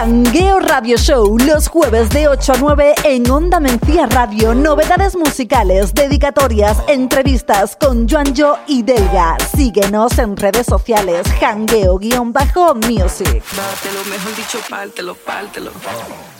Hangueo Radio Show, los jueves de 8 a 9 en Onda Mencía Radio. Novedades musicales, dedicatorias, entrevistas con Joanjo y Delga. Síguenos en redes sociales, hangueo-music. Mejor.